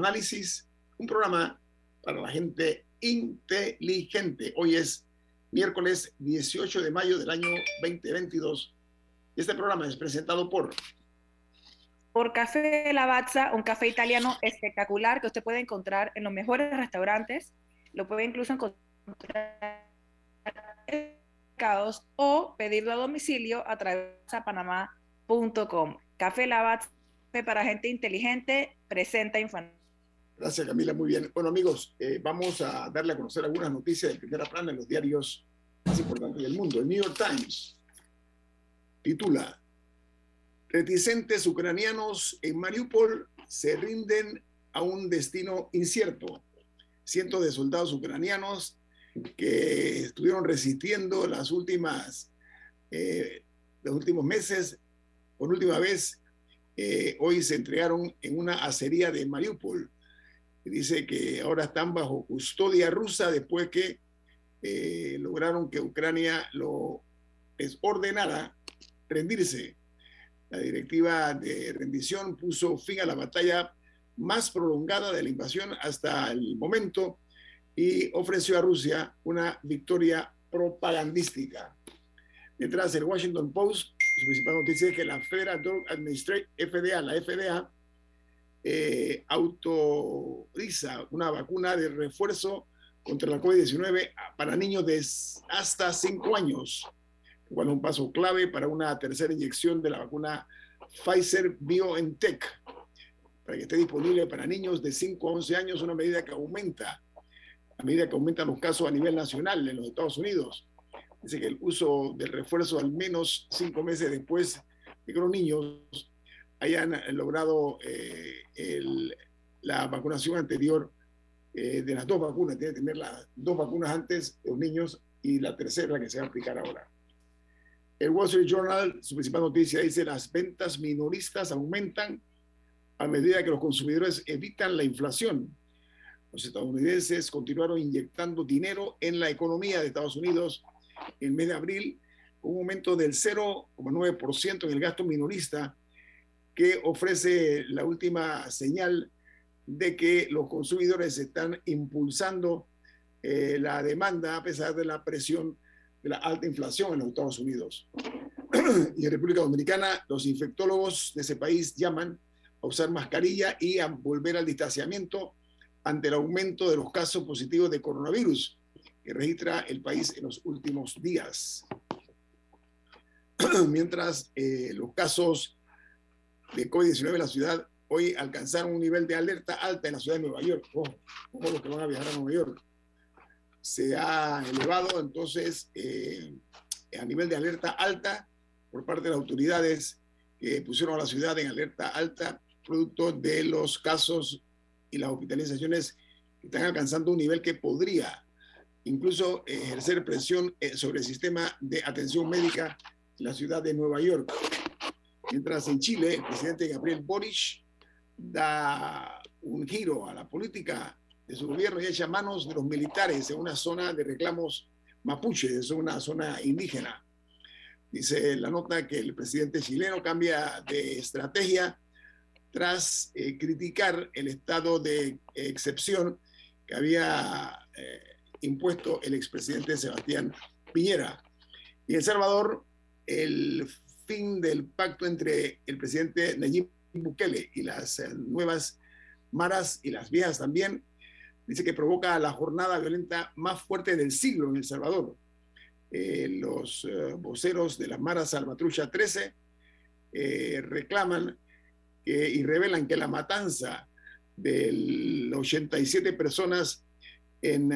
Análisis, un programa para la gente inteligente. Hoy es miércoles 18 de mayo del año 2022. Este programa es presentado por... Por Café Lavazza, un café italiano espectacular que usted puede encontrar en los mejores restaurantes. Lo puede incluso encontrar en mercados o pedirlo a domicilio a través de panamá.com. Café Lavazza para gente inteligente presenta Infoanálisis. Gracias, Camila. Muy bien. Bueno, amigos, eh, vamos a darle a conocer algunas noticias de primera plana en los diarios más importantes del mundo. El New York Times titula: Reticentes ucranianos en Mariupol se rinden a un destino incierto. Cientos de soldados ucranianos que estuvieron resistiendo las últimas, eh, los últimos meses, por última vez, eh, hoy se entregaron en una acería de Mariupol dice que ahora están bajo custodia rusa después que eh, lograron que Ucrania lo ordenara rendirse. La directiva de rendición puso fin a la batalla más prolongada de la invasión hasta el momento y ofreció a Rusia una victoria propagandística. Mientras el Washington Post, su principal noticia es que la Federal Drug Administration, FDA, la FDA, eh, autoriza una vacuna de refuerzo contra la COVID-19 para niños de hasta 5 años, igual un paso clave para una tercera inyección de la vacuna Pfizer BioNTech, para que esté disponible para niños de 5 a 11 años, una medida que aumenta, a medida que aumentan los casos a nivel nacional en los Estados Unidos. Dice que el uso del refuerzo al menos 5 meses después de que los niños hayan logrado eh, la vacunación anterior eh, de las dos vacunas, tiene que tener las dos vacunas antes de los niños y la tercera que se va a aplicar ahora. El Wall Street Journal, su principal noticia dice, las ventas minoristas aumentan a medida que los consumidores evitan la inflación. Los estadounidenses continuaron inyectando dinero en la economía de Estados Unidos en el mes de abril, un aumento del 0,9% en el gasto minorista que ofrece la última señal de que los consumidores están impulsando eh, la demanda a pesar de la presión de la alta inflación en los Estados Unidos. y en República Dominicana, los infectólogos de ese país llaman a usar mascarilla y a volver al distanciamiento ante el aumento de los casos positivos de coronavirus que registra el país en los últimos días. Mientras eh, los casos de COVID-19 en la ciudad hoy alcanzaron un nivel de alerta alta en la ciudad de Nueva York. Ojo, los que van a viajar a Nueva York. Se ha elevado entonces eh, a nivel de alerta alta por parte de las autoridades que pusieron a la ciudad en alerta alta producto de los casos y las hospitalizaciones que están alcanzando un nivel que podría incluso ejercer presión eh, sobre el sistema de atención médica en la ciudad de Nueva York. Mientras en Chile, el presidente Gabriel Boric da un giro a la política de su gobierno y echa manos de los militares en una zona de reclamos mapuche, es una zona indígena. Dice la nota que el presidente chileno cambia de estrategia tras eh, criticar el estado de excepción que había eh, impuesto el expresidente Sebastián Piñera. Y El Salvador, el fin del pacto entre el presidente Nayib Bukele y las eh, nuevas maras y las viejas también, dice que provoca la jornada violenta más fuerte del siglo en El Salvador. eh, los eh, voceros de la Mara Salvatrucha 13 eh, reclaman y revelan que la matanza de 87 personas en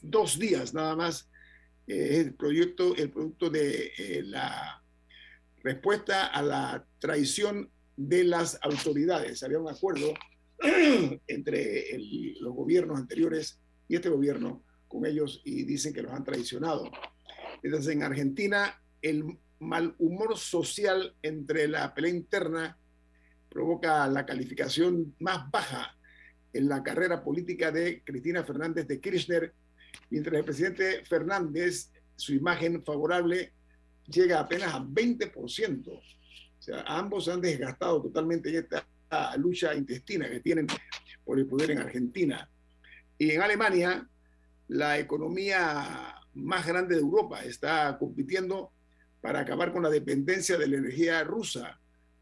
dos días nada más es el el producto de la respuesta a la traición de las autoridades. Había un acuerdo entre los gobiernos anteriores y este gobierno con ellos y dicen que los han traicionado. Entonces, en Argentina, el mal humor social entre la pelea interna provoca la calificación más baja en la carrera política de Cristina Fernández de Kirchner, mientras el presidente Fernández, su imagen favorable llega apenas a 20%. O sea, ambos han desgastado totalmente esta lucha intestina que tienen por el poder en Argentina. Y en Alemania, la economía más grande de Europa está compitiendo para acabar con la dependencia de la energía rusa.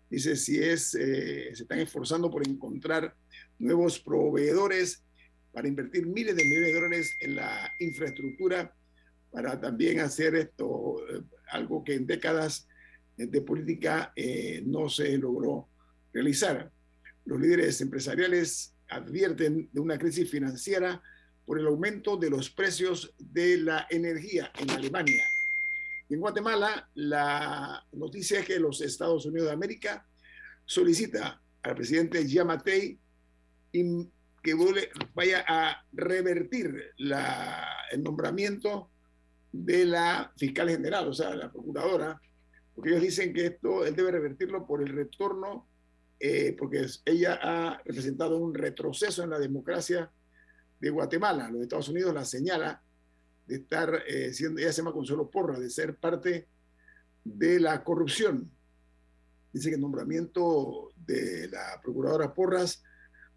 Dice, si es, eh, se están esforzando por encontrar nuevos proveedores para invertir miles de millones de dólares en la infraestructura, para también hacer esto, eh, algo que en décadas de política eh, no se logró realizar. Los líderes empresariales advierten de una crisis financiera por el aumento de los precios de la energía en Alemania. En Guatemala, la noticia es que los Estados Unidos de América solicita al presidente Yamatei que vaya a revertir el nombramiento de la fiscal general, o sea, la procuradora, porque ellos dicen que esto él debe revertirlo por el retorno, eh, porque ella ha representado un retroceso en la democracia de Guatemala. Los Estados Unidos la señala de estar eh, siendo, ella se llama Consuelo Porra, de ser parte de la corrupción. Dice que el nombramiento de la procuradora Porras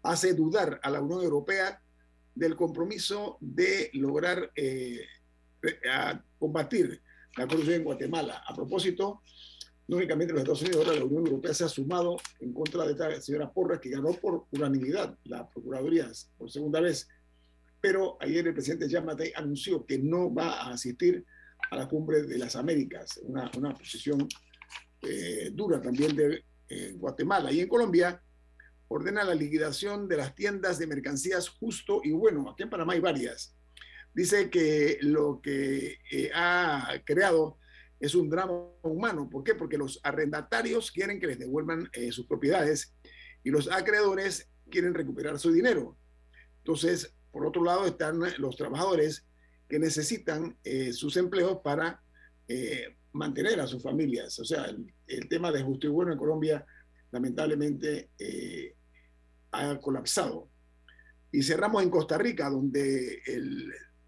hace dudar a la Unión Europea del compromiso de lograr eh, combatir la corrupción en Guatemala. A propósito, no únicamente los Estados Unidos, ahora la Unión Europea se ha sumado en contra de esta señora Porras, que ganó por unanimidad la Procuraduría por segunda vez pero ayer el presidente Jean anunció que no va a asistir a la cumbre de las Américas, una, una posición eh, dura también de eh, Guatemala. Y en Colombia ordena la liquidación de las tiendas de mercancías justo y bueno. Aquí en Panamá hay varias. Dice que lo que eh, ha creado es un drama humano. ¿Por qué? Porque los arrendatarios quieren que les devuelvan sus propiedades y los acreedores quieren recuperar su dinero. Entonces, por otro lado están los trabajadores que necesitan eh, sus empleos para eh, mantener a sus familias. O sea, el, tema de justo y bueno en Colombia lamentablemente eh, ha colapsado. Y cerramos en Costa Rica, donde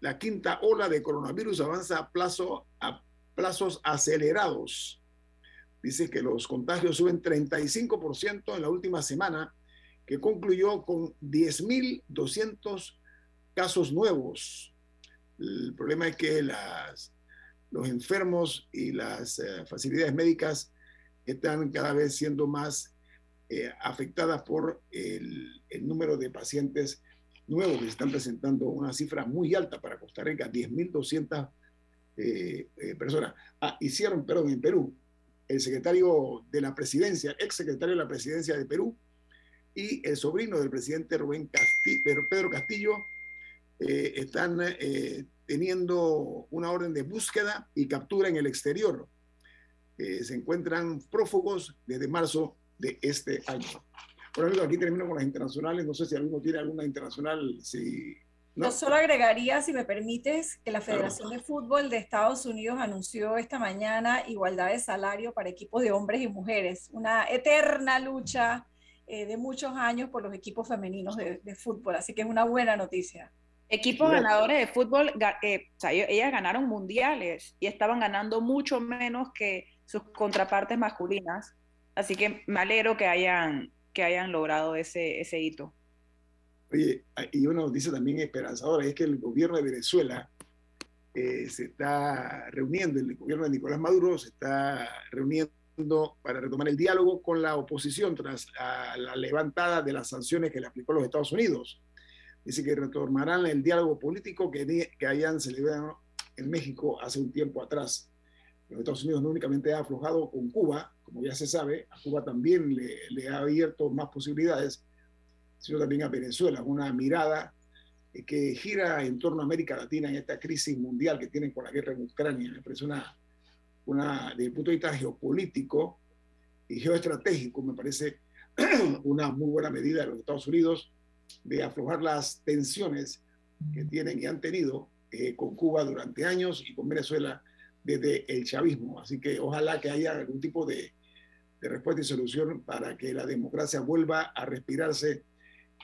la quinta ola de coronavirus avanza a, plazo, a plazos acelerados. Dice que los contagios suben 35% en la última semana, que concluyó con 10.200 casos nuevos. El problema es que las, los enfermos y las eh, facilidades médicas están cada vez siendo más eh, afectadas por el, el, número de pacientes nuevos que están presentando una cifra muy alta para Costa Rica, 10.200 eh, personas. Ah, hicieron, perdón, en Perú, el secretario de la presidencia, ex secretario de la presidencia de Perú, y el sobrino del presidente Rubén Castillo, Pedro Castillo, eh, están eh, teniendo una orden de búsqueda y captura en el exterior. Eh, se encuentran prófugos desde marzo de este año. Bueno, amigos, aquí termino con las internacionales. No sé si alguno tiene alguna internacional. Si, ¿no? Yo solo agregaría, si me permites, que la Federación de Fútbol de Estados Unidos anunció esta mañana igualdad de salario para equipos de hombres y mujeres. Una eterna lucha de muchos años por los equipos femeninos de, de fútbol. Así que es una buena noticia. Equipos ganadores de fútbol, eh, o sea, ellas ganaron mundiales y estaban ganando mucho menos que sus contrapartes masculinas. Así que me alegro que hayan, que hayan logrado ese, ese hito. Oye, y uno dice también esperanzador, es que el gobierno de Venezuela eh, se está reuniendo, el gobierno de Nicolás Maduro se está reuniendo para retomar el diálogo con la oposición tras la levantada de las sanciones que le aplicó los Estados Unidos. Dice que retomarán el diálogo político que, que hayan celebrado en México hace un tiempo atrás. Los Estados Unidos no únicamente ha aflojado con Cuba, como ya se sabe, a Cuba también le, le ha abierto más posibilidades, sino también a Venezuela, una mirada que gira en torno a América Latina en esta crisis mundial que tienen con la guerra en Ucrania. Me parece una, una desde el punto de vista geopolítico y geoestratégico, me parece una muy buena medida de los Estados Unidos de aflojar las tensiones que tienen y han tenido eh, con Cuba durante años y con Venezuela desde el chavismo. Así que ojalá que haya algún tipo de, de respuesta y solución para que la democracia vuelva a respirarse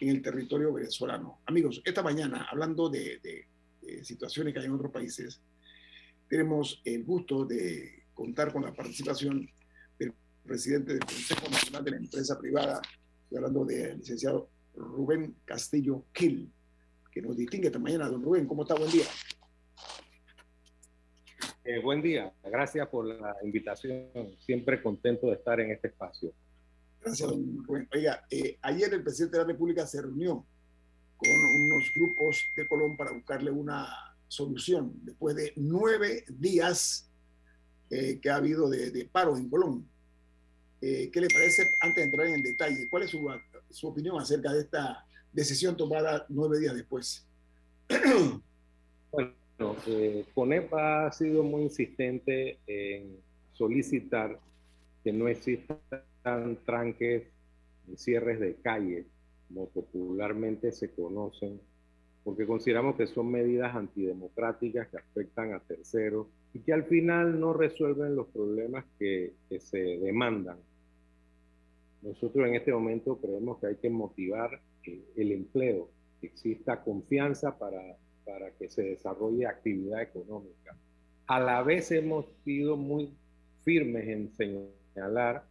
en el territorio venezolano. Amigos, esta mañana, hablando de, de, situaciones que hay en otros países, tenemos el gusto de contar con la participación del presidente del Consejo Nacional de la Empresa Privada, estoy hablando del licenciado Rubén Castillo Gil, que nos distingue esta mañana. Don Rubén, ¿cómo está? Buen día. Eh, buen día, gracias por la invitación. Siempre contento de estar en este espacio. Gracias, don. Oiga, eh, ayer el presidente de la República se reunió con unos grupos de Colón para buscarle una solución después de nueve días eh, que ha habido de, de paros en Colón. Eh, ¿Qué le parece, antes de entrar en el detalle, cuál es su, su opinión acerca de esta decisión tomada nueve días después? bueno, eh, CONEPA ha sido muy insistente en solicitar que no existan tranques y cierres de calle, como popularmente se conocen, porque consideramos que son medidas antidemocráticas que afectan a terceros y que al final no resuelven los problemas que, que se demandan. Nosotros en este momento creemos que hay que motivar eh, el empleo, que exista confianza para, para que se desarrolle actividad económica. A la vez hemos sido muy firmes en señalar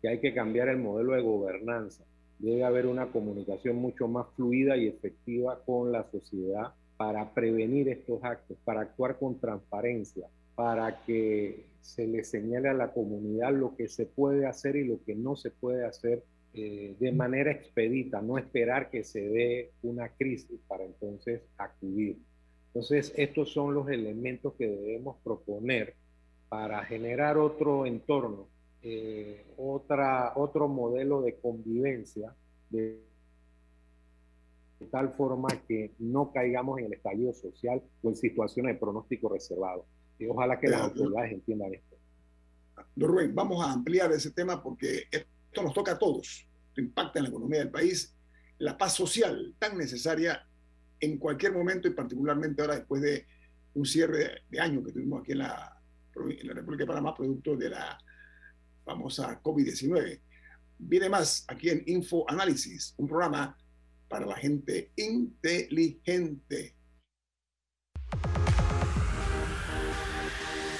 que hay que cambiar el modelo de gobernanza. Debe haber una comunicación mucho más fluida y efectiva con la sociedad para prevenir estos actos, para actuar con transparencia, para que se le señale a la comunidad lo que se puede hacer y lo que no se puede hacer eh, de manera expedita, no esperar que se dé una crisis para entonces acudir. Entonces, estos son los elementos que debemos proponer para generar otro entorno, eh, otra, otro modelo de convivencia, de, de tal forma que no caigamos en el estallido social o en situaciones de pronóstico reservado. Y ojalá que las autoridades entiendan esto. Don Rubén, vamos a ampliar ese tema porque esto nos toca a todos. Esto impacta en la economía del país, la paz social tan necesaria en cualquier momento y particularmente ahora después de un cierre de año que tuvimos aquí en la, en la República de Panamá, producto de la famosa COVID-19. Viene más aquí en Info Análisis, un programa para la gente inteligente.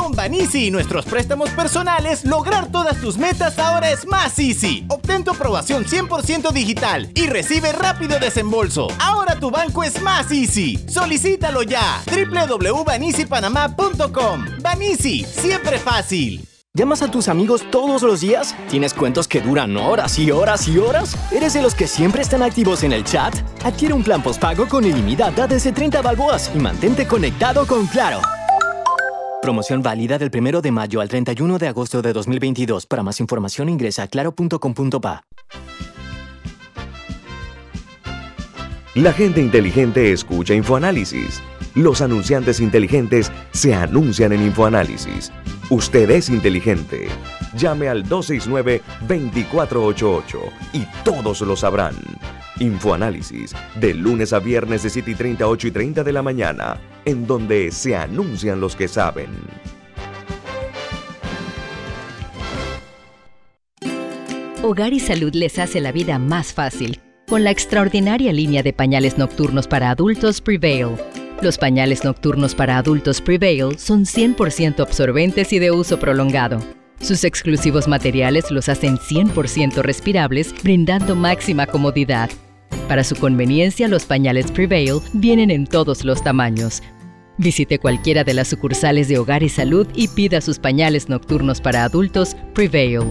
Con Banisi y nuestros préstamos personales, lograr todas tus metas ahora es más easy. Obtén tu aprobación 100% digital y recibe rápido desembolso. Ahora tu banco es más easy. Solicítalo ya. www.banisipanamá.com. Banisi, siempre fácil. ¿Llamas a tus amigos todos los días? ¿Tienes cuentos que duran horas y horas y horas? ¿Eres de los que siempre están activos en el chat? Adquiere un plan postpago con ilimitada desde 30 balboas y mantente conectado con Claro. Promoción válida del 1 de mayo al 31 de agosto de 2022. Para más información ingresa a claro.com.pa. La gente inteligente escucha InfoAnálisis. Los anunciantes inteligentes se anuncian en InfoAnálisis. Usted es inteligente. Llame al 269-2488 y todos lo sabrán. Infoanálisis, de lunes a viernes de 7 y 30, 8 y 30 de la mañana, en donde se anuncian los que saben. Hogar y Salud les hace la vida más fácil con la extraordinaria línea de pañales nocturnos para adultos Prevail. Los pañales nocturnos para adultos Prevail son 100% absorbentes y de uso prolongado. Sus exclusivos materiales los hacen 100% respirables, brindando máxima comodidad. Para su conveniencia, los pañales Prevail vienen en todos los tamaños. Visite cualquiera de las sucursales de Hogar y Salud y pida sus pañales nocturnos para adultos Prevail.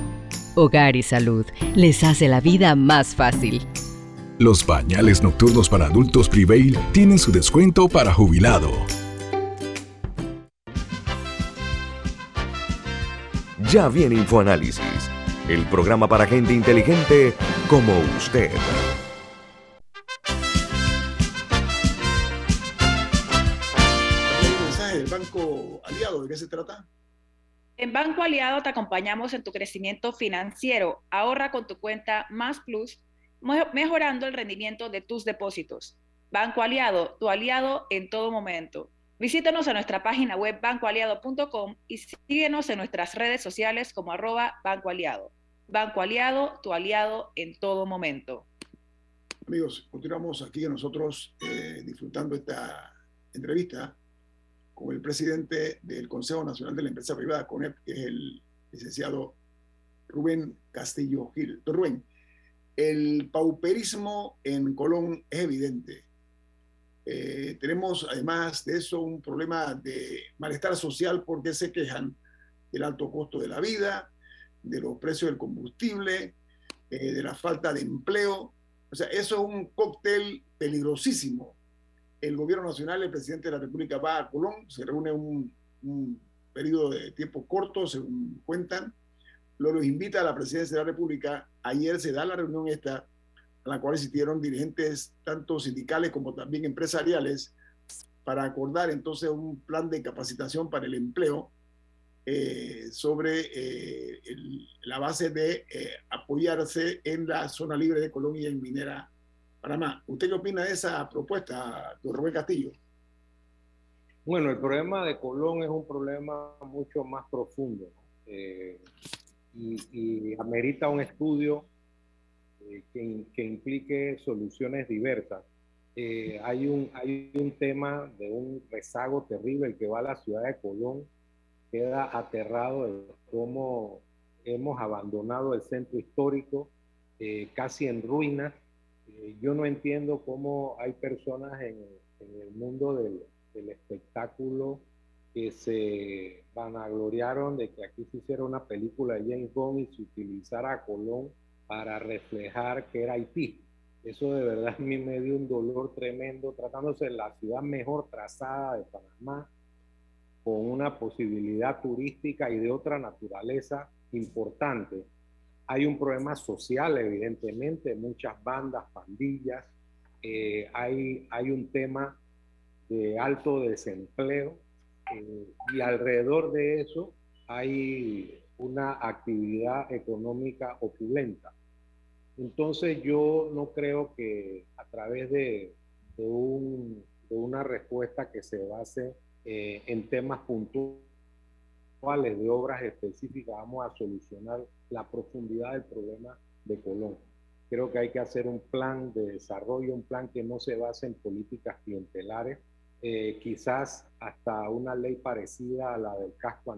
Hogar y Salud les hace la vida más fácil. Los pañales nocturnos para adultos Prevail tienen su descuento para jubilado. Ya viene InfoAnálisis, el programa para gente inteligente como usted. Aliado, ¿de qué se trata? En Banco Aliado te acompañamos en tu crecimiento financiero. Ahorra con tu cuenta Más Plus, mejorando el rendimiento de tus depósitos. Banco Aliado, tu aliado en todo momento. Visítanos en nuestra página web bancoaliado.com y síguenos en nuestras redes sociales como arroba Banco Aliado. Banco Aliado, tu aliado en todo momento. Amigos, continuamos aquí nosotros eh, disfrutando esta entrevista con el presidente del Consejo Nacional de la Empresa Privada, CONEP, que es el licenciado Rubén Castillo Gil. Rubén, el pauperismo en Colón es evidente. Eh, tenemos además de eso un problema de malestar social porque se quejan del alto costo de la vida, de los precios del combustible, eh, de la falta de empleo. O sea, eso es un cóctel peligrosísimo el gobierno nacional, el presidente de la República va a Colón, se reúne un, un periodo de tiempo corto, según cuentan, lo los invita a la presidencia de la República. Ayer se da la reunión esta, a la cual asistieron dirigentes tanto sindicales como también empresariales, para acordar entonces un plan de capacitación para el empleo eh, sobre eh, la base de eh, apoyarse en la zona libre de Colón y en Minera Panamá. ¿Usted qué opina de esa propuesta, don Rubén Castillo? Bueno, el problema de Colón es un problema mucho más profundo eh, y, amerita un estudio eh, que, implique soluciones diversas. Eh, hay, un, hay un tema de un rezago terrible que va a la ciudad de Colón, queda aterrado de cómo hemos abandonado el centro histórico, casi en ruinas, eh, yo no entiendo cómo hay personas en, el mundo del, espectáculo que se vanagloriaron de que aquí se hiciera una película de James Bond y se utilizara a Colón para reflejar que era Haití. Eso de verdad a mí me dio un dolor tremendo, tratándose de la ciudad mejor trazada de Panamá, con una posibilidad turística y de otra naturaleza importante hay un problema social, evidentemente, muchas bandas, pandillas, eh, hay, hay un tema de alto desempleo eh, y alrededor de eso hay una actividad económica opulenta. Entonces yo no creo que a través de, una respuesta que se base eh, en temas puntuales, de obras específicas vamos a solucionar la profundidad del problema de Colón. Creo que hay que hacer un plan de desarrollo, un plan que no se base en políticas clientelares, eh, quizás hasta una ley parecida a la del casco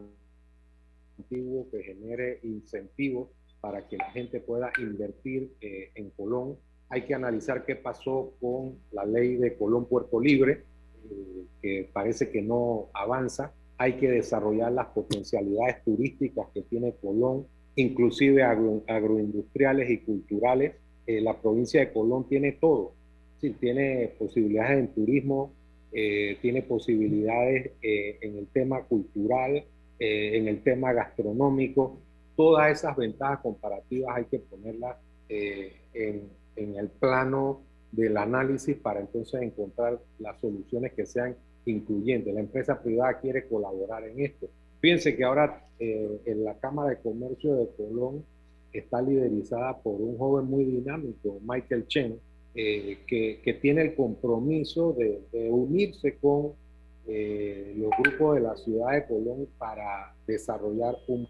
antiguo que genere incentivos para que la gente pueda invertir eh, en Colón. Hay que analizar qué pasó con la ley de Colón Puerto Libre, eh, que parece que no avanza hay que desarrollar las potencialidades turísticas que tiene Colón, inclusive agroindustriales y culturales. Eh, la provincia de Colón tiene todo, sí, tiene posibilidades en turismo, eh, tiene posibilidades eh, en el tema cultural, en el tema gastronómico. Todas esas ventajas comparativas hay que ponerlas en, en el plano del análisis para entonces encontrar las soluciones que sean incluyente. La empresa privada quiere colaborar en esto. Fíjense que ahora eh, en la Cámara de Comercio de Colón está liderizada por un joven muy dinámico, Michael Chen, eh, que, tiene el compromiso de, unirse con eh, los grupos de la ciudad de Colón para desarrollar un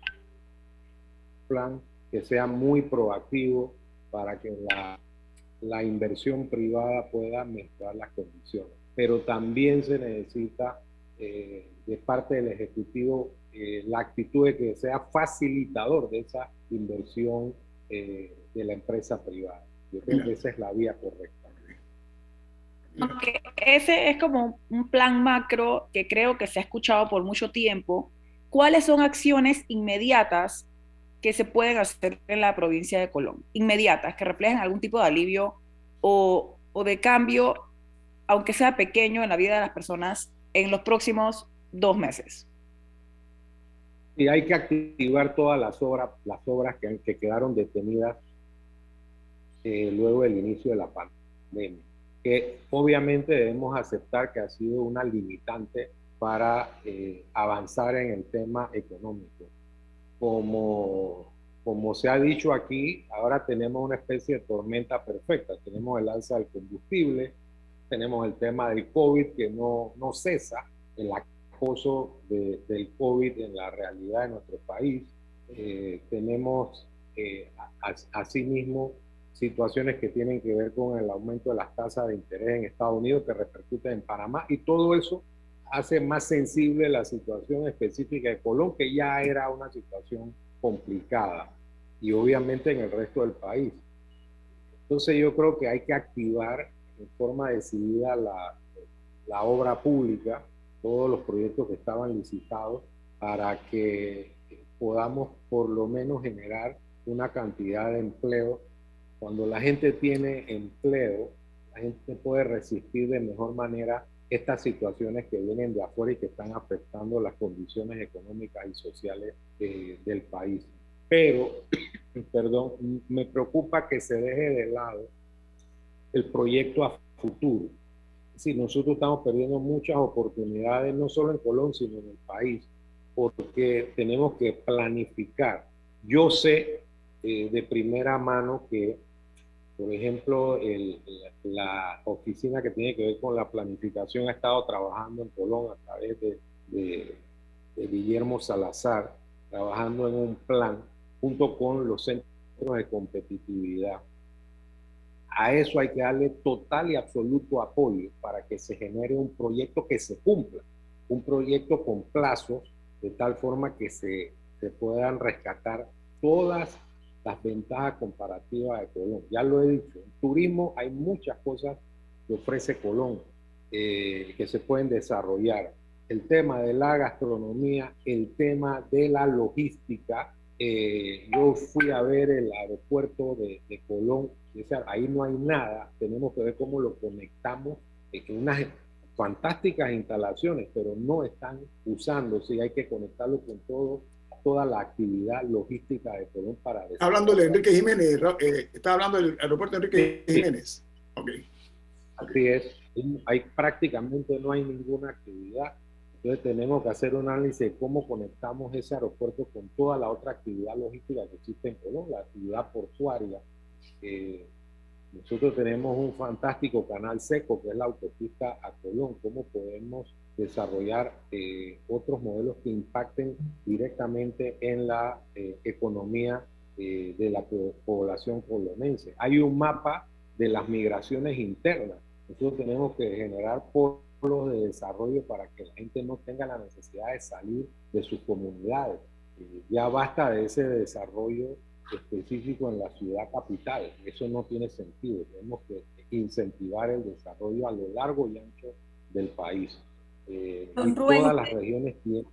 plan que sea muy proactivo para que la, la inversión privada pueda mejorar las condiciones pero también se necesita eh, de parte del Ejecutivo eh, la actitud de que sea facilitador de esa inversión eh, de la empresa privada. Yo creo que esa es la vía correcta. Aunque ese es como un plan macro que creo que se ha escuchado por mucho tiempo. ¿Cuáles son acciones inmediatas que se pueden hacer en la provincia de Colón? Inmediatas, que reflejen algún tipo de alivio o, o de cambio, aunque sea pequeño, en la vida de las personas en los próximos dos meses. Y hay que activar todas las obras, las obras que, que quedaron detenidas eh, luego del inicio de la pandemia, que obviamente debemos aceptar que ha sido una limitante para eh, avanzar en el tema económico. Como, como se ha dicho aquí, ahora tenemos una especie de tormenta perfecta. Tenemos el alza del combustible, tenemos el tema del COVID que no, no cesa, el acoso del COVID en la realidad de nuestro país. Eh, tenemos asimismo situaciones que tienen que ver con el aumento de las tasas de interés en Estados Unidos que repercuten en Panamá y todo eso hace más sensible la situación específica de Colón, que ya era una situación complicada y obviamente en el resto del país. Entonces yo creo que hay que activar en forma decidida la, la obra pública, todos los proyectos que estaban licitados, para que podamos por lo menos generar una cantidad de empleo cuando la gente tiene empleo, la gente puede resistir de mejor manera estas situaciones que vienen de afuera y que están afectando las condiciones económicas y sociales eh, del país. Pero, perdón, me preocupa que se deje de lado el proyecto a futuro. Si nosotros estamos perdiendo muchas oportunidades, no solo en Colón, sino en el país, porque tenemos que planificar. Yo sé eh, de primera mano que por ejemplo, la oficina que tiene que ver con la planificación ha estado trabajando en Colón a través de, Guillermo Salazar, trabajando en un plan junto con los centros de competitividad. A eso hay que darle total y absoluto apoyo para que se genere un proyecto que se cumpla, un proyecto con plazos, de tal forma que se, se puedan rescatar todas las ventajas comparativas de Colón. Ya lo he dicho, en turismo hay muchas cosas que ofrece Colón eh, que se pueden desarrollar. El tema de la gastronomía, el tema de la logística. Eh, yo fui a ver el aeropuerto de, Colón, ahí no hay nada, tenemos que ver cómo lo conectamos en unas fantásticas instalaciones, pero no están usándose, hay que conectarlo con todo toda la actividad logística de Colón para... Hablando de Enrique Jiménez, eh, está hablando del aeropuerto de Enrique Jiménez. Okay. Así es, hay, prácticamente no hay ninguna actividad. Entonces tenemos que hacer un análisis de cómo conectamos ese aeropuerto con toda la otra actividad logística que existe en Colón, la actividad portuaria. Eh, nosotros tenemos un fantástico canal seco que es la autopista a Colón. ¿Cómo podemos desarrollar eh, otros modelos que impacten directamente en la eh, economía eh, de la población colonense. Hay un mapa de las migraciones internas. Nosotros tenemos que generar polos de desarrollo para que la gente no tenga la necesidad de salir de sus comunidades. ya basta de ese desarrollo específico en la ciudad capital. Eso no tiene sentido. Tenemos que incentivar el desarrollo a lo largo y ancho del país. Eh, todas las regiones tienen...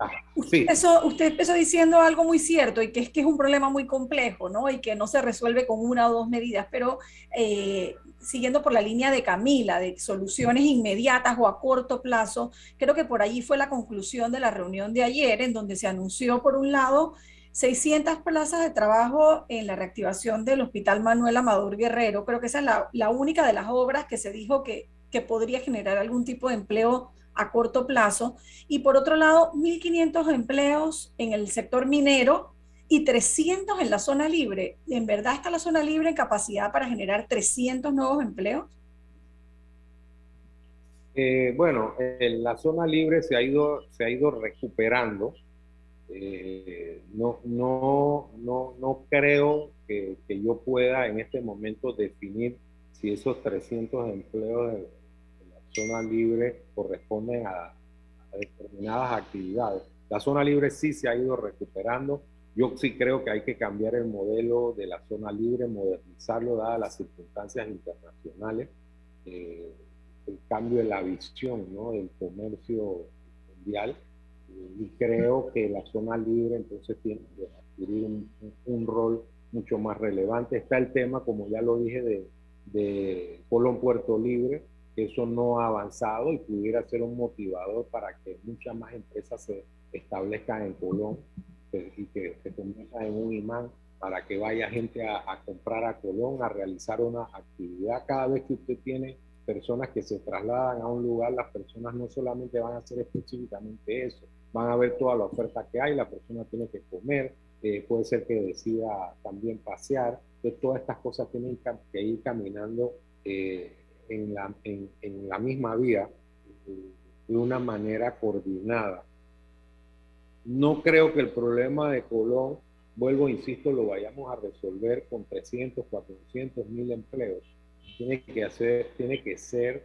Ah, usted, empezó, usted, empezó, diciendo algo muy cierto y que es que es un problema muy complejo, ¿no? Y que no se resuelve con una o dos medidas, pero eh, siguiendo por la línea de Camila, de soluciones inmediatas o a corto plazo, creo que por allí fue la conclusión de la reunión de ayer, en donde se anunció, por un lado, 600 plazas de trabajo en la reactivación del Hospital Manuel Amador Guerrero. Creo que esa es la, única de las obras que se dijo que que podría generar algún tipo de empleo a corto plazo. Y por otro lado, 1.500 empleos en el sector minero y 300 en la zona libre. ¿En verdad está la zona libre en capacidad para generar 300 nuevos empleos? Eh, bueno, en la zona libre se ha ido, se ha ido recuperando. Eh, no, no, no, no creo que, que, yo pueda en este momento definir si esos 300 empleos zona libre corresponden a, determinadas actividades. La zona libre sí se ha ido recuperando. Yo sí creo que hay que cambiar el modelo de la zona libre, modernizarlo dadas las circunstancias internacionales. eh, el cambio de la visión ¿no? del comercio mundial y creo que la zona libre entonces tiene que adquirir un, un, rol mucho más relevante. Está el tema, como ya lo dije, de, de Colón Puerto Libre, que eso no ha avanzado y pudiera ser un motivador para que muchas más empresas se establezcan en Colón y que se conviertan en un imán para que vaya gente a, comprar a Colón, a realizar una actividad. Cada vez que usted tiene personas que se trasladan a un lugar, las personas no solamente van a hacer específicamente eso, van a ver toda la oferta que hay, la persona tiene que comer, eh, puede ser que decida también pasear, entonces todas estas cosas tienen que ir caminando eh, en, la, en, la, misma vía eh, de una manera coordinada. No creo que el problema de Colón, vuelvo, insisto, lo vayamos a resolver con 300, 400 mil empleos. Tiene que, hacer, tiene que ser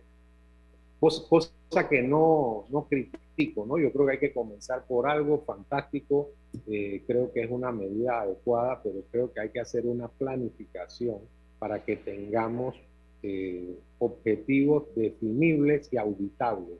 cosa, que no, no critico, ¿no? Yo creo que hay que comenzar por algo fantástico, eh, creo que es una medida adecuada, pero creo que hay que hacer una planificación para que tengamos eh, objetivos definibles y auditables.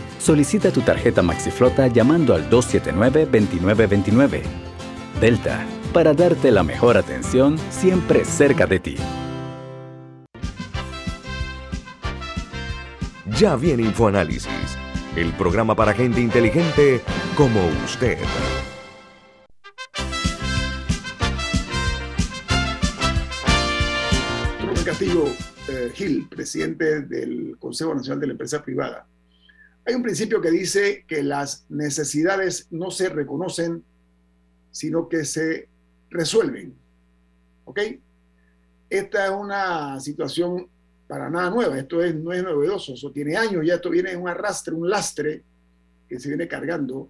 Solicita tu tarjeta MaxiFlota llamando al 279-2929. Delta, para darte la mejor atención siempre cerca de ti. Ya viene InfoAnálisis, el programa para gente inteligente como usted. Rubén Castillo eh, Gil, presidente del Consejo Nacional de la Empresa Privada. Hay un principio que dice que las necesidades no se reconocen, sino que se resuelven. ¿Ok? Esta es una situación para nada nueva, esto es, no es novedoso, eso tiene años, ya esto viene en un arrastre, un lastre que se viene cargando.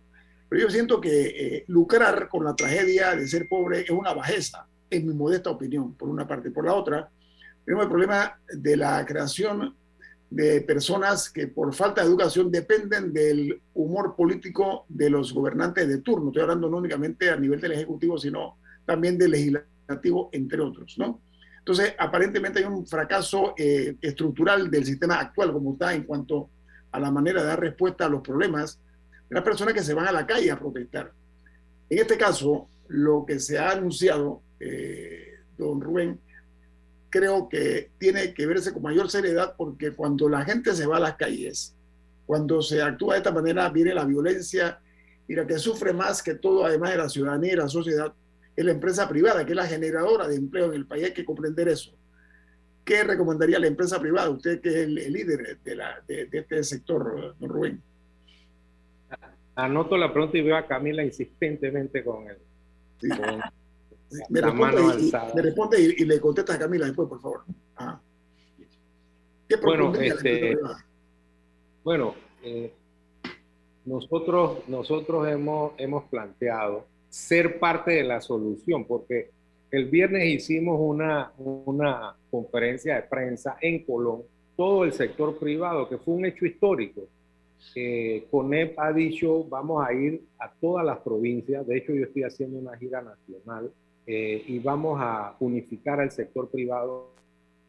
Pero yo siento que eh, lucrar con la tragedia de ser pobre es una bajeza, en mi modesta opinión, por una parte. Por la otra, tenemos el problema de la creación de personas que por falta de educación dependen del humor político de los gobernantes de turno. Estoy hablando no únicamente a nivel del Ejecutivo, sino también del Legislativo, entre otros, ¿no? Entonces, aparentemente hay un fracaso eh, estructural del sistema actual como está en cuanto a la manera de dar respuesta a los problemas de las personas que se van a la calle a protestar. En este caso, lo que se ha anunciado, eh, don Rubén, creo que tiene que verse con mayor seriedad porque cuando la gente se va a las calles, cuando se actúa de esta manera, viene la violencia y la que sufre más que todo, además de la ciudadanía y la sociedad, es la empresa privada, que es la generadora de empleo en el país. Hay que comprender eso. ¿Qué recomendaría la empresa privada? Usted que es el, líder de, la, de, este sector, don Rubén. Anoto la pregunta y veo a Camila insistentemente con él. Me, responde y, le contesta a Camila después, por favor. ¿Qué bueno, este, bueno eh, nosotros, nosotros hemos, hemos planteado ser parte de la solución, porque el viernes hicimos una, una conferencia de prensa en Colón, todo el sector privado, que fue un hecho histórico. Eh, CONEP ha dicho, vamos a ir a todas las provincias, de hecho yo estoy haciendo una gira nacional eh, y vamos a unificar al sector privado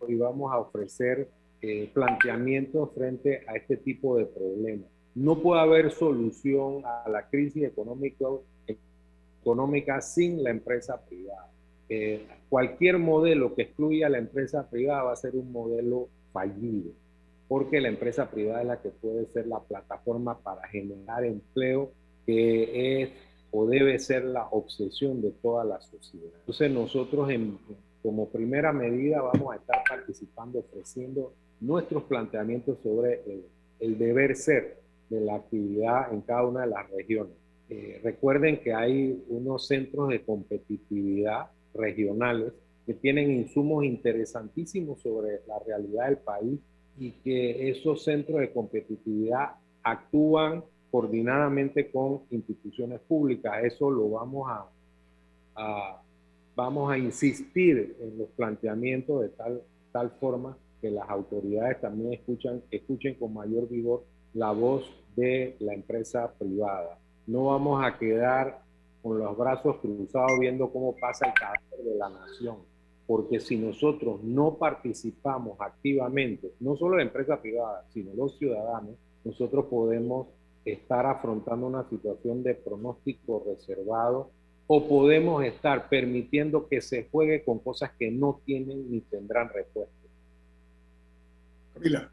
y vamos a ofrecer eh, planteamientos frente a este tipo de problemas. No puede haber solución a la crisis económica, económica sin la empresa privada. Eh, cualquier modelo que excluya a la empresa privada va a ser un modelo fallido, porque la empresa privada es la que puede ser la plataforma para generar empleo, que es o debe ser la obsesión de toda la sociedad. Entonces nosotros como primera medida vamos a estar participando, ofreciendo nuestros planteamientos sobre el deber ser de la actividad en cada una de las regiones. Eh, recuerden que hay unos centros de competitividad regionales que tienen insumos interesantísimos sobre la realidad del país y que esos centros de competitividad actúan coordinadamente con instituciones públicas. Eso lo vamos a, vamos a insistir en los planteamientos de tal, tal forma que las autoridades también escuchan, escuchen con mayor vigor la voz de la empresa privada. No vamos a quedar con los brazos cruzados viendo cómo pasa el carácter de la nación, porque si nosotros no participamos activamente, no solo la empresa privada, sino los ciudadanos, nosotros podemos estar afrontando una situación de pronóstico reservado o podemos estar permitiendo que se juegue con cosas que no tienen ni tendrán respuesta. Camila.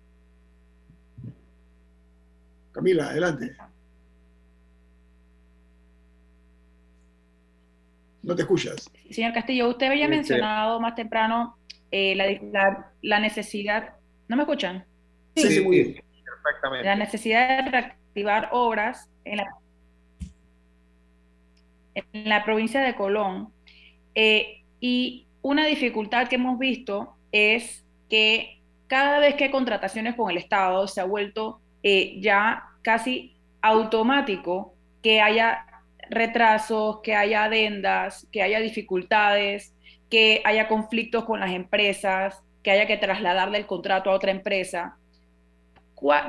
Camila, adelante. No te escuchas. Señor Castillo, usted había mencionado más temprano eh, la, necesidad. ¿No me escuchan? Sí, sí, muy bien. Perfectamente. La necesidad de reactivar obras en la, en la provincia de Colón. Eh, y una dificultad que hemos visto es que cada vez que hay contrataciones con el Estado se ha vuelto eh, ya casi automático que haya retrasos, que haya adendas, que haya dificultades, que haya conflictos con las empresas, que haya que trasladarle el contrato a otra empresa.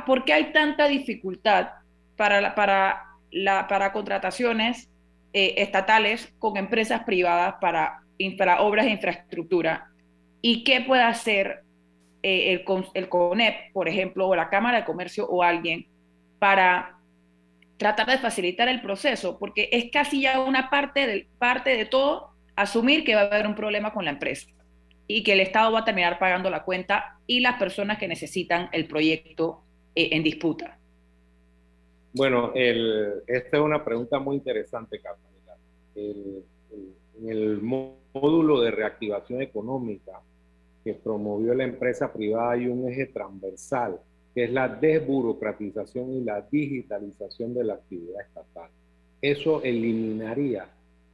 ¿Por qué hay tanta dificultad para, para, la, para contrataciones eh, estatales con empresas privadas para, para obras de infraestructura? ¿Y qué puede hacer eh, el, el CONEP, por ejemplo, o la Cámara de Comercio o alguien para tratar de facilitar el proceso, porque es casi ya una parte de, parte de todo asumir que va a haber un problema con la empresa y que el Estado va a terminar pagando la cuenta y las personas que necesitan el proyecto eh, en disputa. Bueno, esta es una pregunta muy interesante, Carolina. en el módulo de reactivación económica que promovió la empresa privada hay un eje transversal que es la desburocratización y la digitalización de la actividad estatal. Eso eliminaría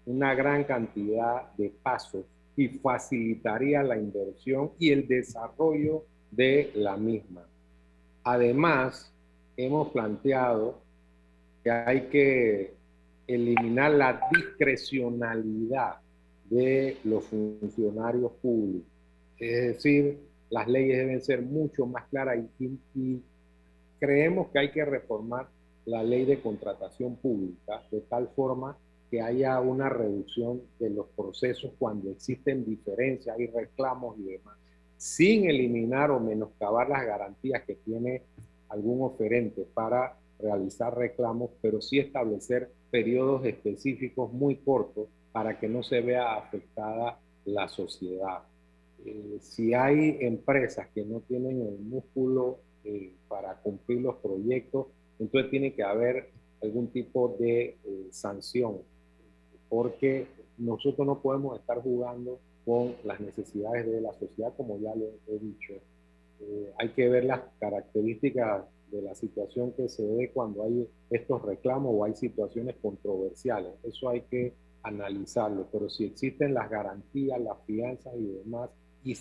una gran cantidad de pasos y facilitaría la inversión y el desarrollo de la misma. Además, hemos planteado que hay que eliminar la discrecionalidad de los funcionarios públicos. Es decir, las leyes deben ser mucho más claras y, creemos que hay que reformar la ley de contratación pública de tal forma que haya una reducción de los procesos cuando existen diferencias y reclamos y demás, sin eliminar o menoscabar las garantías que tiene algún oferente para realizar reclamos, pero sí establecer periodos específicos muy cortos para que no se vea afectada la sociedad. Eh, si hay empresas que no tienen el músculo eh, para cumplir los proyectos, entonces tiene que haber algún tipo de eh, sanción, porque nosotros no podemos estar jugando con las necesidades de la sociedad, como ya lo he dicho. hay que ver las características de la situación que se ve cuando hay estos reclamos o hay situaciones controversiales. Eso hay que analizarlo, pero si existen las garantías, las fianzas y demás, y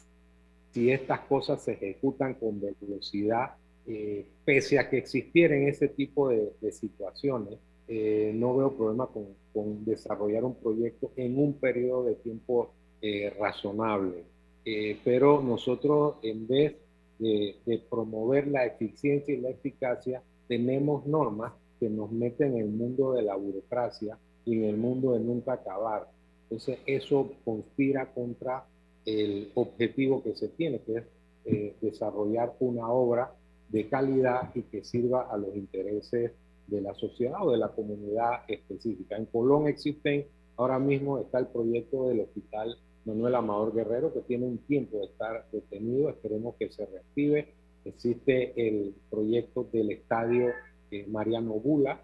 si estas cosas se ejecutan con velocidad, eh, pese a que existieran ese tipo de, situaciones, eh, no veo problema con, desarrollar un proyecto en un periodo de tiempo eh, razonable. pero nosotros, en vez de, de, promover la eficiencia y la eficacia, tenemos normas que nos meten en el mundo de la burocracia y en el mundo de nunca acabar. Entonces, eso conspira contra el objetivo que se tiene, que es eh, desarrollar una obra de calidad y que sirva a los intereses de la sociedad o de la comunidad específica. En Colón existen, ahora mismo está el proyecto del Hospital Manuel Amador Guerrero, que tiene un tiempo de estar detenido, esperemos que se reactive. Existe el proyecto del Estadio eh, Mariano Bula,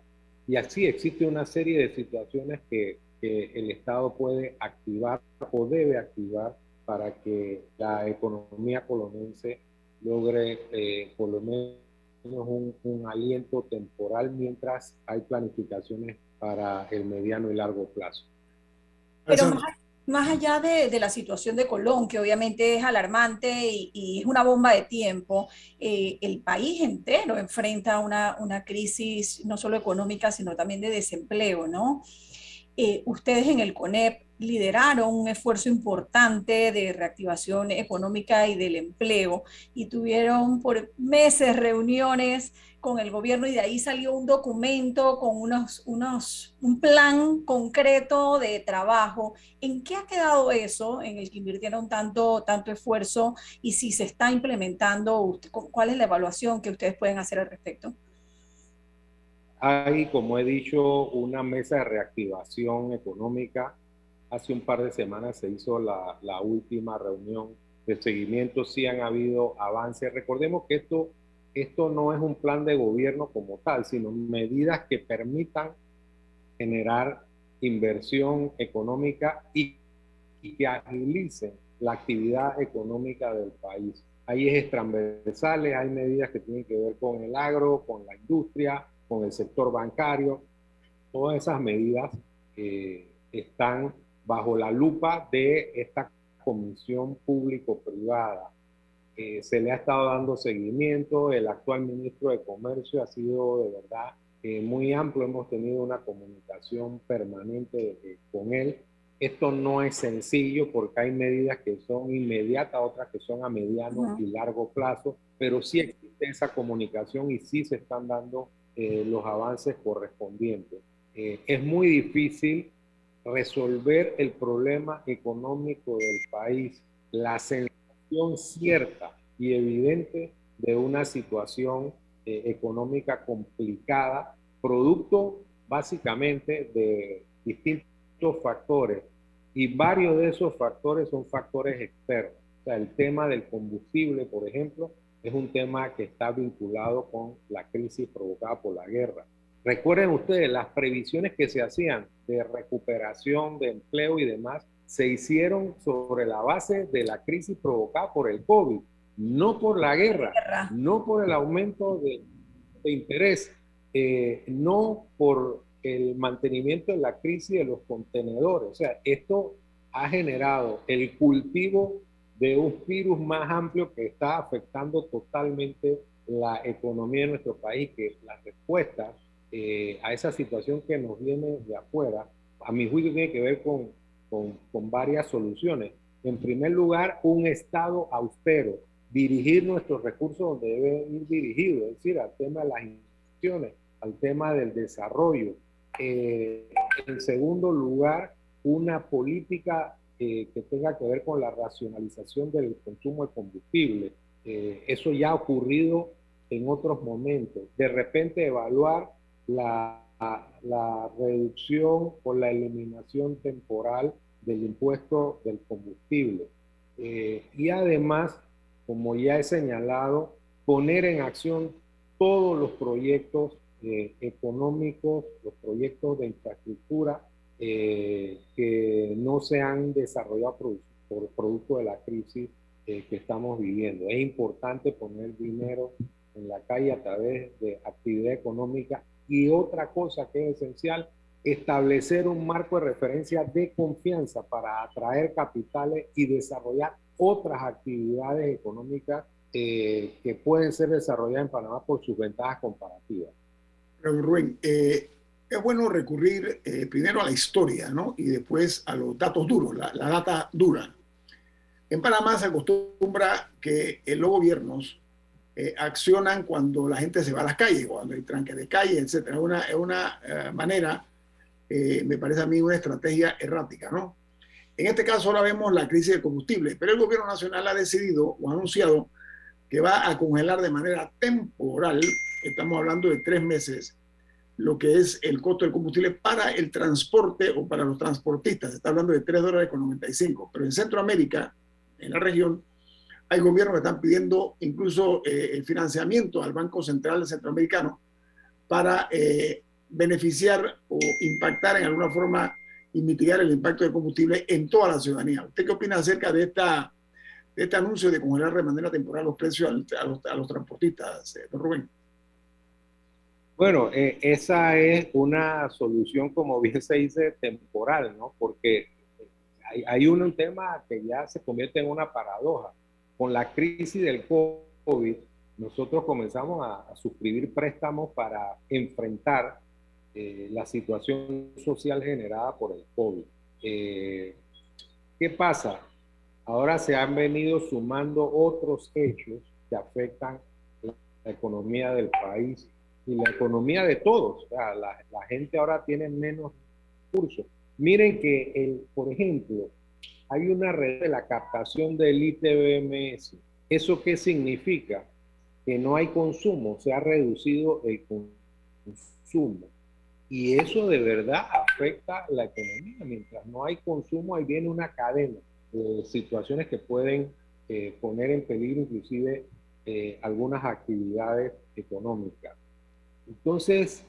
y así existe una serie de situaciones que, que el Estado puede activar o debe activar para que la economía colonense logre eh, por lo menos un, un, aliento temporal mientras hay planificaciones para el mediano y largo plazo. Pero más, más allá de, la situación de Colón, que obviamente es alarmante y, es una bomba de tiempo, eh, el país entero enfrenta una, crisis no solo económica, sino también de desempleo, ¿no? Eh, ustedes en el CONEP lideraron un esfuerzo importante de reactivación económica y del empleo y tuvieron por meses reuniones con el gobierno y de ahí salió un documento con unos, unos, un plan concreto de trabajo. ¿En qué ha quedado eso en el que invirtieron tanto, tanto esfuerzo y si se está implementando? ¿Cuál es la evaluación que ustedes pueden hacer al respecto? Hay, como he dicho, una mesa de reactivación económica Hace un par de semanas se hizo la, última reunión de seguimiento, sí han habido avances. Recordemos que esto, esto no es un plan de gobierno como tal, sino medidas que permitan generar inversión económica y, y que agilicen la actividad económica del país. Hay ejes transversales, hay medidas que tienen que ver con el agro, con la industria, con el sector bancario. Todas esas medidas eh, están bajo la lupa de esta comisión público-privada. Eh, se le ha estado dando seguimiento, el actual ministro de Comercio ha sido de verdad eh, muy amplio, hemos tenido una comunicación permanente eh, con él. Esto no es sencillo porque hay medidas que son inmediatas, otras que son a mediano y largo plazo, pero sí existe esa comunicación y sí se están dando los avances correspondientes. es muy difícil resolver el problema económico del país, la sensación cierta y evidente de una situación eh, económica complicada, producto básicamente de distintos factores y varios de esos factores son factores externos. O sea, el tema del combustible, por ejemplo, es un tema que está vinculado con la crisis provocada por la guerra. Recuerden ustedes, las previsiones que se hacían de recuperación de empleo y demás se hicieron sobre la base de la crisis provocada por el COVID, no por la guerra, no por el aumento de, interés, eh, no por el mantenimiento de la crisis de los contenedores. O sea, esto ha generado el cultivo de un virus más amplio que está afectando totalmente la economía de nuestro país, que las respuestas eh, a esa situación que nos viene de afuera, a mi juicio tiene que ver con, con, con varias soluciones. En primer lugar, un Estado austero, dirigir nuestros recursos donde deben ir dirigidos, es decir, al tema de las instituciones, al tema del desarrollo, eh, en segundo lugar, una política eh, que tenga que ver con la racionalización del consumo de combustible. Eh, eso ya ha ocurrido en otros momentos. De repente evaluar la, la reducción o la eliminación temporal del impuesto del combustible. Eh, y además, como ya he señalado, poner en acción todos los proyectos eh, económicos, los proyectos de infraestructura eh, que no se han desarrollado por, producto de la crisis que estamos viviendo. Es importante poner dinero en la calle a través de actividad económica y otra cosa que es esencial, establecer un marco de referencia de confianza para atraer capitales y desarrollar otras actividades económicas eh, que pueden ser desarrolladas en Panamá por sus ventajas comparativas. Rubén, eh, es bueno recurrir eh, primero a la historia ¿no? y después a los datos duros, la, la data dura. En Panamá se acostumbra que los gobiernos accionan cuando la gente se va a las calles, cuando hay tranque de calle, etc. Es una, es una manera eh, me parece a mí una estrategia errática, ¿no? En este caso ahora vemos la crisis del combustible, pero el gobierno nacional ha decidido o ha anunciado que va a congelar de manera temporal, estamos hablando de tres meses, lo que es el costo del combustible para el transporte o para los transportistas. Se está hablando de 3 dólares con 95. Pero en Centroamérica, en la región, hay gobiernos que están pidiendo incluso eh, el financiamiento al Banco Central Centroamericano para eh, beneficiar o impactar en alguna forma y mitigar el impacto del combustible en toda la ciudadanía. ¿Usted qué opina acerca de, esta, de este anuncio de congelar de manera temporal los precios a los, a los transportistas, eh, don Rubén? Bueno, eh, esa es una solución, como bien se dice, temporal, ¿no? Porque hay, hay un, tema que ya se convierte en una paradoja. Con la crisis del COVID, nosotros comenzamos a, suscribir préstamos para enfrentar eh, la situación social generada por el COVID. Eh, ¿Qué pasa? Ahora se han venido sumando otros hechos que afectan la economía del país y la economía de todos. la, la, gente ahora tiene menos recursos. Miren que, el, por ejemplo, hay una red de la captación del ITBMS. ¿Eso qué significa? Que no hay consumo, se ha reducido el consumo. Y eso de verdad afecta la economía. Mientras no hay consumo, ahí viene una cadena de situaciones que pueden eh, poner en peligro inclusive eh, algunas actividades económicas. Entonces,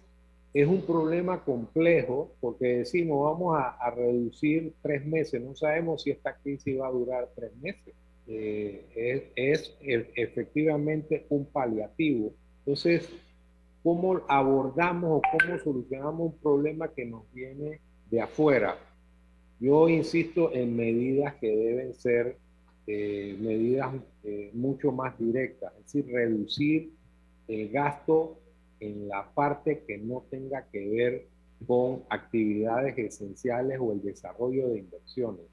es un problema complejo porque decimos vamos a, reducir tres meses. No sabemos si esta crisis va a durar tres meses. Eh, es, es efectivamente un paliativo. Entonces, cómo abordamos o cómo solucionamos un problema que nos viene de afuera. Yo insisto en medidas que deben ser eh, medidas eh, mucho más directas, es decir, reducir el gasto en la parte que no tenga que ver con actividades esenciales o el desarrollo de inversiones.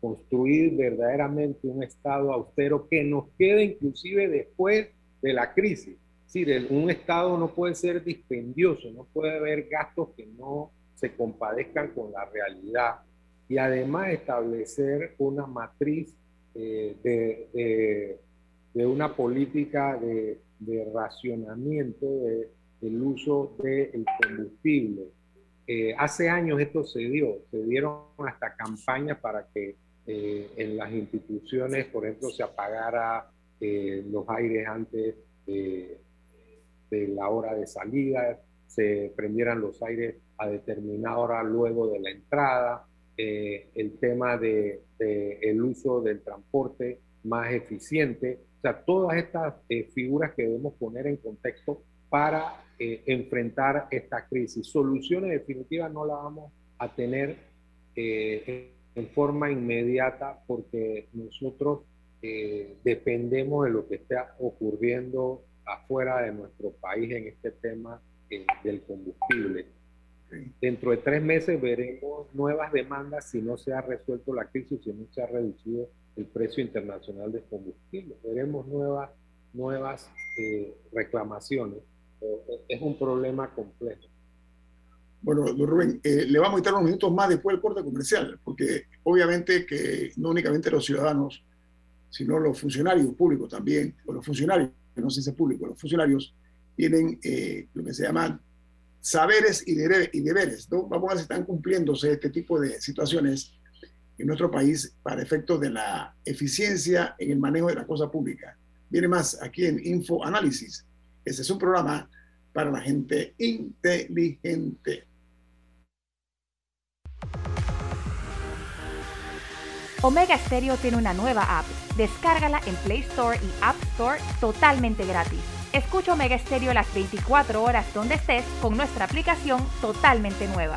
Construir verdaderamente un Estado austero que nos quede inclusive después de la crisis decir, un Estado no puede ser dispendioso, no puede haber gastos que no se compadezcan con la realidad. Y además establecer una matriz eh, de, de, una política de, de racionamiento del uso del combustible. Eh, hace años esto se dio, se dieron hasta campañas para que eh, en las instituciones, por ejemplo, se apagara los aires antes de la hora de salida, se prendieran los aires a determinada hora luego de la entrada, eh, el tema de, el uso del transporte más eficiente, sea, todas estas eh, figuras que debemos poner en contexto para eh, enfrentar esta crisis. Soluciones definitivas no las vamos a tener en forma inmediata porque nosotros dependemos de lo que está ocurriendo afuera de nuestro país en este tema eh, del combustible. Dentro de tres meses veremos nuevas demandas si no se ha resuelto la crisis, si no se ha reducido el precio internacional del combustible. Veremos nuevas, nuevas eh, reclamaciones. Es un problema complejo. Bueno, Rubén, eh, le vamos a quitar unos minutos más después del corte comercial, porque obviamente que no únicamente los ciudadanos, sino los funcionarios públicos también, o los funcionarios, no sé si es público, los funcionarios tienen eh, lo que se llaman saberes y, deberes. ¿no? Vamos a ver si están cumpliéndose este tipo de situaciones en nuestro país para efectos de la eficiencia en el manejo de la cosa pública. Viene más aquí en Info Análisis. Ese es un programa para la gente inteligente. Omega Stereo tiene una nueva app. Descárgala en Play Store y App Store totalmente gratis. Escucha Omega Stereo las 24 horas donde estés con nuestra aplicación totalmente nueva.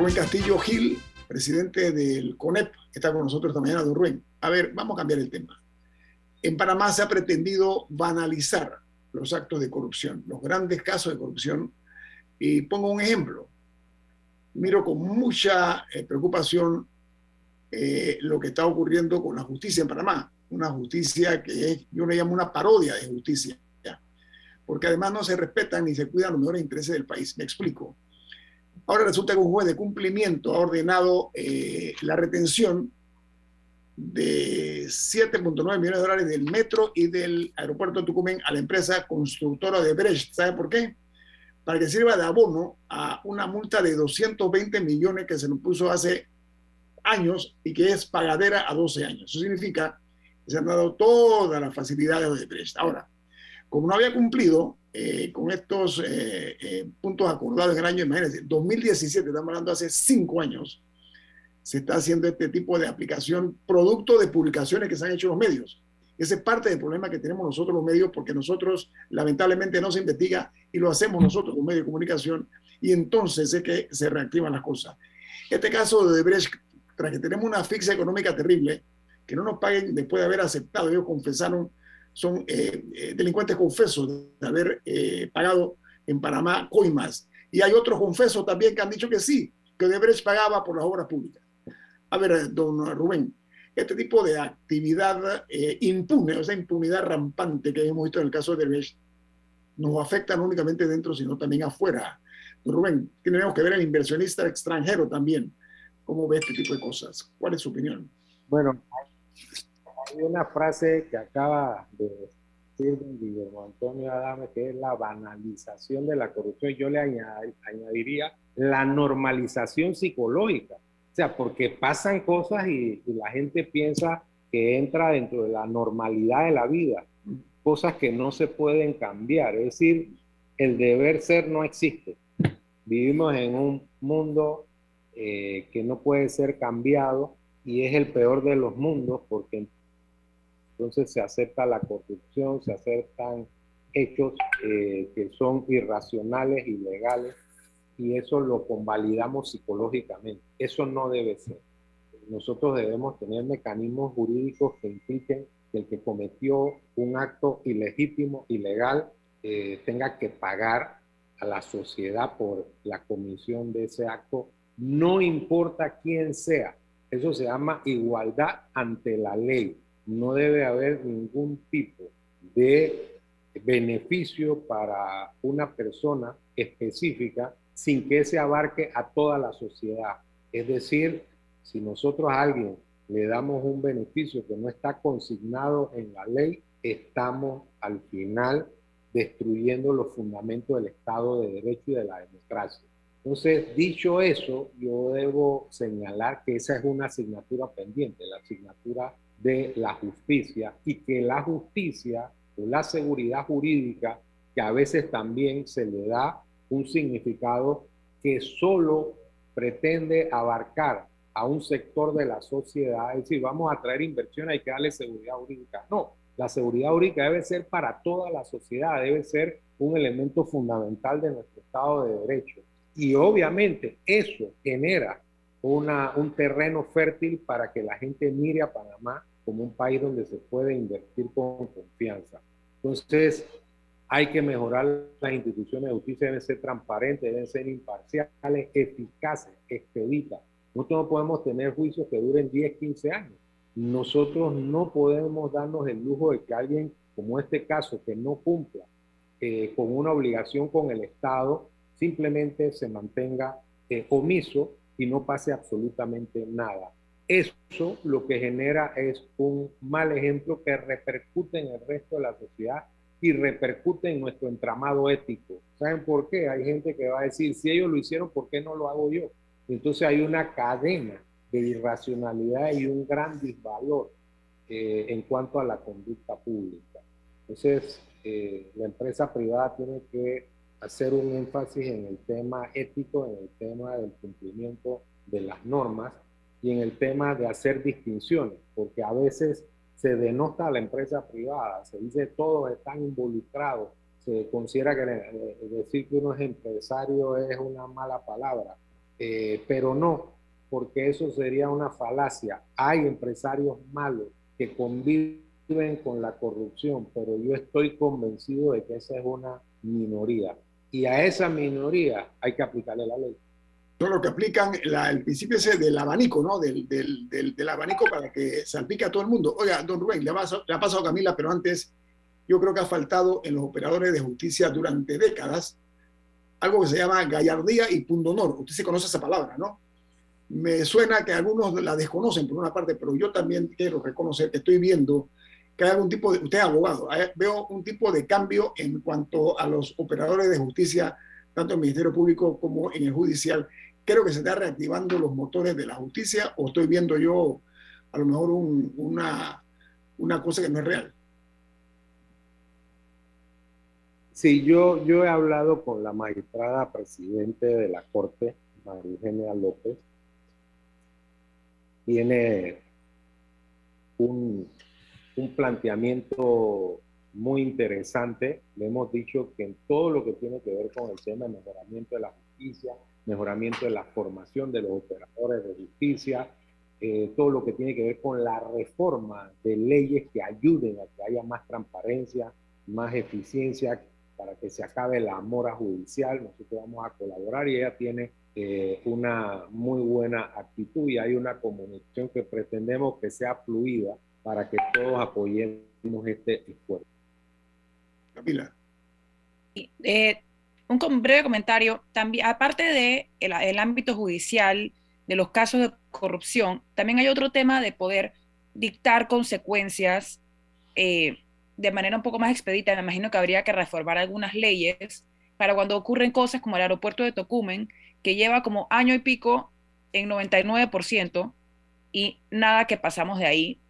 Rubén Castillo Gil, presidente del CONEP, está con nosotros esta mañana, don Rubén. A ver, vamos a cambiar el tema. En Panamá se ha pretendido banalizar los actos de corrupción, los grandes casos de corrupción. Y pongo un ejemplo. Miro con mucha eh, preocupación eh, lo que está ocurriendo con la justicia en Panamá. Una justicia que es, yo le llamo una parodia de justicia, porque además no se respetan ni se cuidan los mejores intereses del país. Me explico. Ahora resulta que un juez de cumplimiento ha ordenado eh, la retención de 7.9 millones de dólares del metro y del aeropuerto de Tucumán a la empresa constructora de Brecht. ¿Sabe por qué? Para que sirva de abono a una multa de 220 millones que se nos puso hace años y que es pagadera a 12 años. Eso significa que se han dado todas las facilidades de Brecht. Ahora, como no había cumplido, eh, con estos eh, eh, puntos acordados en el año, imagínense, 2017, estamos hablando hace cinco años, se está haciendo este tipo de aplicación producto de publicaciones que se han hecho en los medios. Ese es parte del problema que tenemos nosotros los medios, porque nosotros lamentablemente no se investiga y lo hacemos nosotros los medios de comunicación, y entonces es que se reactivan las cosas. Este caso de Brecht, tras que tenemos una asfixia económica terrible, que no nos paguen después de haber aceptado, ellos confesaron son eh, eh, delincuentes confesos de haber eh, pagado en Panamá coimas. Y hay otros confesos también que han dicho que sí, que Odebrecht pagaba por las obras públicas. A ver, don Rubén, este tipo de actividad impune, o sea, impunidad rampante que hemos visto en el caso de Odebrecht, nos afecta no únicamente dentro, sino también afuera. Don Rubén, tenemos que ver al inversionista extranjero también. ¿Cómo ve este tipo de cosas? ¿Cuál es su opinión? Bueno, hay una frase que acaba de decir Guillermo Antonio Adame, que es la banalización de la corrupción. Yo le añadiría la normalización psicológica. O sea, porque pasan cosas y, la gente piensa que entra dentro de la normalidad de la vida, cosas que no se pueden cambiar. Es decir, el deber ser no existe. Vivimos en un mundo eh, que no puede ser cambiado y es el peor de los mundos porque entonces se acepta la corrupción, se aceptan hechos eh, que son irracionales, ilegales, y eso lo convalidamos psicológicamente. Eso no debe ser. Nosotros debemos tener mecanismos jurídicos que impliquen que el que cometió un acto ilegítimo, ilegal, eh, tenga que pagar a la sociedad por la comisión de ese acto, no importa quién sea. Eso se llama igualdad ante la ley. No debe haber ningún tipo de beneficio para una persona específica sin que se abarque a toda la sociedad. Es decir, si nosotros a alguien le damos un beneficio que no está consignado en la ley, estamos al final destruyendo los fundamentos del Estado de Derecho y de la democracia. Entonces, dicho eso, yo debo señalar que esa es una asignatura pendiente, la asignatura de la justicia, y que la justicia o la seguridad jurídica, que a veces también se le da un significado que solo pretende abarcar a un sector de la sociedad, es decir, vamos a traer inversión, hay que darle seguridad jurídica. No, la seguridad jurídica debe ser para toda la sociedad, debe ser un elemento fundamental de nuestro Estado de Derecho. Y obviamente eso genera una, un terreno fértil para que la gente mire a Panamá como un país donde se puede invertir con confianza. Entonces, hay que mejorar las instituciones de justicia, deben ser transparentes, deben ser imparciales, eficaces, expeditas. Nosotros no podemos tener juicios que duren 10, 15 años. Nosotros no podemos darnos el lujo de que alguien, como este caso, que no cumpla eh, con una obligación con el Estado, simplemente se mantenga eh, omiso y no pase absolutamente nada. Eso lo que genera es un mal ejemplo que repercute en el resto de la sociedad y repercute en nuestro entramado ético. ¿Saben por qué? Hay gente que va a decir, si ellos lo hicieron, ¿por qué no lo hago yo? Entonces hay una cadena de irracionalidad y un gran disvalor eh, en cuanto a la conducta pública. Entonces, eh, la empresa privada tiene que hacer un énfasis en el tema ético, en el tema del cumplimiento de las normas y en el tema de hacer distinciones, porque a veces se denota a la empresa privada, se dice todos están involucrados, se considera que decir que uno es empresario es una mala palabra, eh, pero no, porque eso sería una falacia. Hay empresarios malos que conviven con la corrupción, pero yo estoy convencido de que esa es una minoría. Y a esa minoría hay que aplicarle la ley son los que aplican el principio del abanico, ¿no? Del, del, del, abanico para que salpique a todo el mundo. Oiga, don Rubén, le ha, pasado, le ha pasado a Camila, pero antes yo creo que ha faltado en los operadores de justicia durante décadas algo que se llama gallardía y pundonor. Usted se conoce esa palabra, ¿no? Me suena que algunos la desconocen por una parte, pero yo también quiero reconocer que estoy viendo que hay algún tipo de, usted es abogado, veo un tipo de cambio en cuanto a los operadores de justicia, tanto en el Ministerio Público como en el judicial, creo que se está reactivando los motores de la justicia o estoy viendo yo a lo mejor una, una cosa que no es real. Sí, yo, yo he hablado con la magistrada presidente de la Corte, María Eugenia López. Tiene un, un planteamiento muy interesante. Le hemos dicho que en todo lo que tiene que ver con el tema de mejoramiento de la justicia, mejoramiento de la formación de los operadores de justicia, eh, todo lo que tiene que ver con la reforma de leyes que ayuden a que haya más transparencia, más eficiencia, para que se acabe la mora judicial. Nosotros vamos a colaborar y ella tiene eh, una muy buena actitud y hay una comunicación que pretendemos que sea fluida para que todos apoyemos este esfuerzo. Camila. Eh, un breve comentario, también, aparte de el, ámbito judicial, de los casos de corrupción, también hay otro tema de poder dictar consecuencias eh, de manera un poco más expedita. Me imagino que habría que reformar algunas leyes para cuando ocurren cosas como el aeropuerto de Tocumen, que lleva como año y pico en 99% y nada que pasamos de ahí.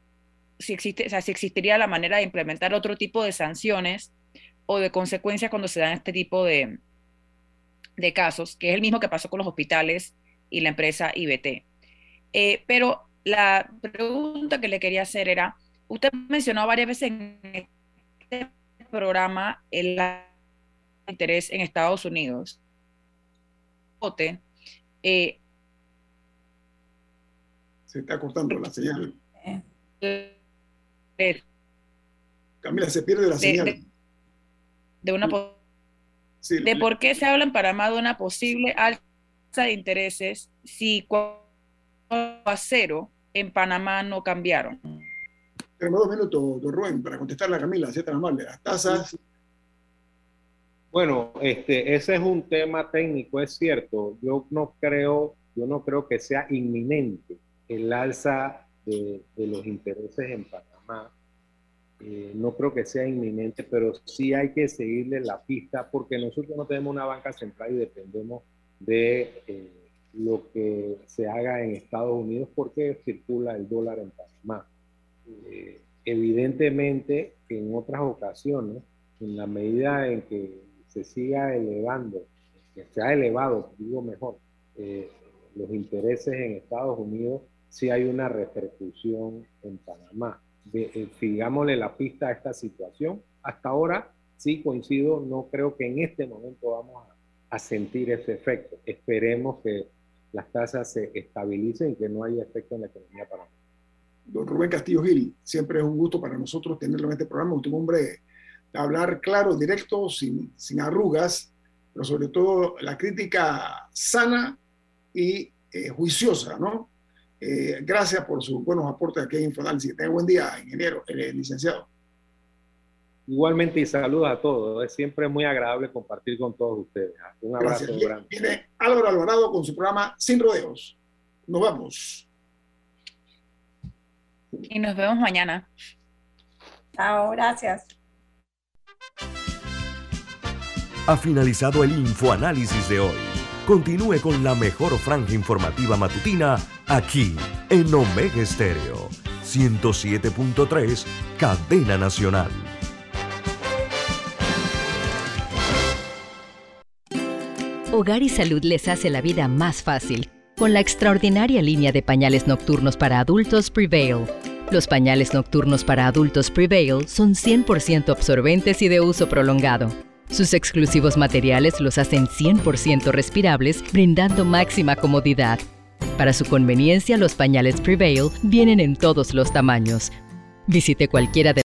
Si, existe, o sea, si existiría la manera de implementar otro tipo de sanciones o de consecuencias cuando se dan este tipo de, de casos, que es el mismo que pasó con los hospitales y la empresa IBT. Eh, pero la pregunta que le quería hacer era, usted mencionó varias veces en este programa el interés en Estados Unidos. Eh, se está cortando la señal. Eh, Camila, se pierde la señal. De, una de por qué se habla en Panamá de una posible alza de intereses si a cero en Panamá no cambiaron. Tenemos dos minutos, don Rubén, para contestarle a Camila, si tan amable. Las tasas. Bueno, este, ese es un tema técnico, es cierto. Yo no creo, yo no creo que sea inminente el alza de, los intereses en Panamá. Eh, no creo que sea inminente, pero sí hay que seguirle la pista porque nosotros no tenemos una banca central y dependemos de eh, lo que se haga en Estados Unidos porque circula el dólar en Panamá. Eh, evidentemente en otras ocasiones, en la medida en que se siga elevando, que se ha elevado, digo mejor, los intereses en Estados Unidos, sí hay una repercusión en Panamá. De, fijámosle la pista a esta situación. Hasta ahora sí coincido, no creo que en este momento vamos a, a sentir ese efecto. Esperemos que las tasas se estabilicen y que no haya efecto en la economía para Don Rubén Castillo Gil, siempre es un gusto para nosotros tenerlo en este programa, un hombre hablar claro, directo, sin, sin arrugas, pero sobre todo la crítica sana y eh, juiciosa, ¿no? Eh, gracias por sus buenos aportes aquí en Infoanálisis. Tenga buen día, ingeniero, el licenciado. Igualmente y saludos a todos. Es siempre muy agradable compartir con todos ustedes. Un abrazo grande. Viene Álvaro Alvarado con su programa Sin Rodeos. Nos vamos. Y nos vemos mañana. Chao, gracias. Ha finalizado el Infoanálisis de hoy. Continúe con la mejor franja informativa matutina aquí en Omega Estéreo 107.3, Cadena Nacional. Hogar y Salud les hace la vida más fácil con la extraordinaria línea de pañales nocturnos para adultos Prevail. Los pañales nocturnos para adultos Prevail son 100% absorbentes y de uso prolongado. Sus exclusivos materiales los hacen 100% respirables, brindando máxima comodidad. Para su conveniencia, los pañales Prevail vienen en todos los tamaños. Visite cualquiera de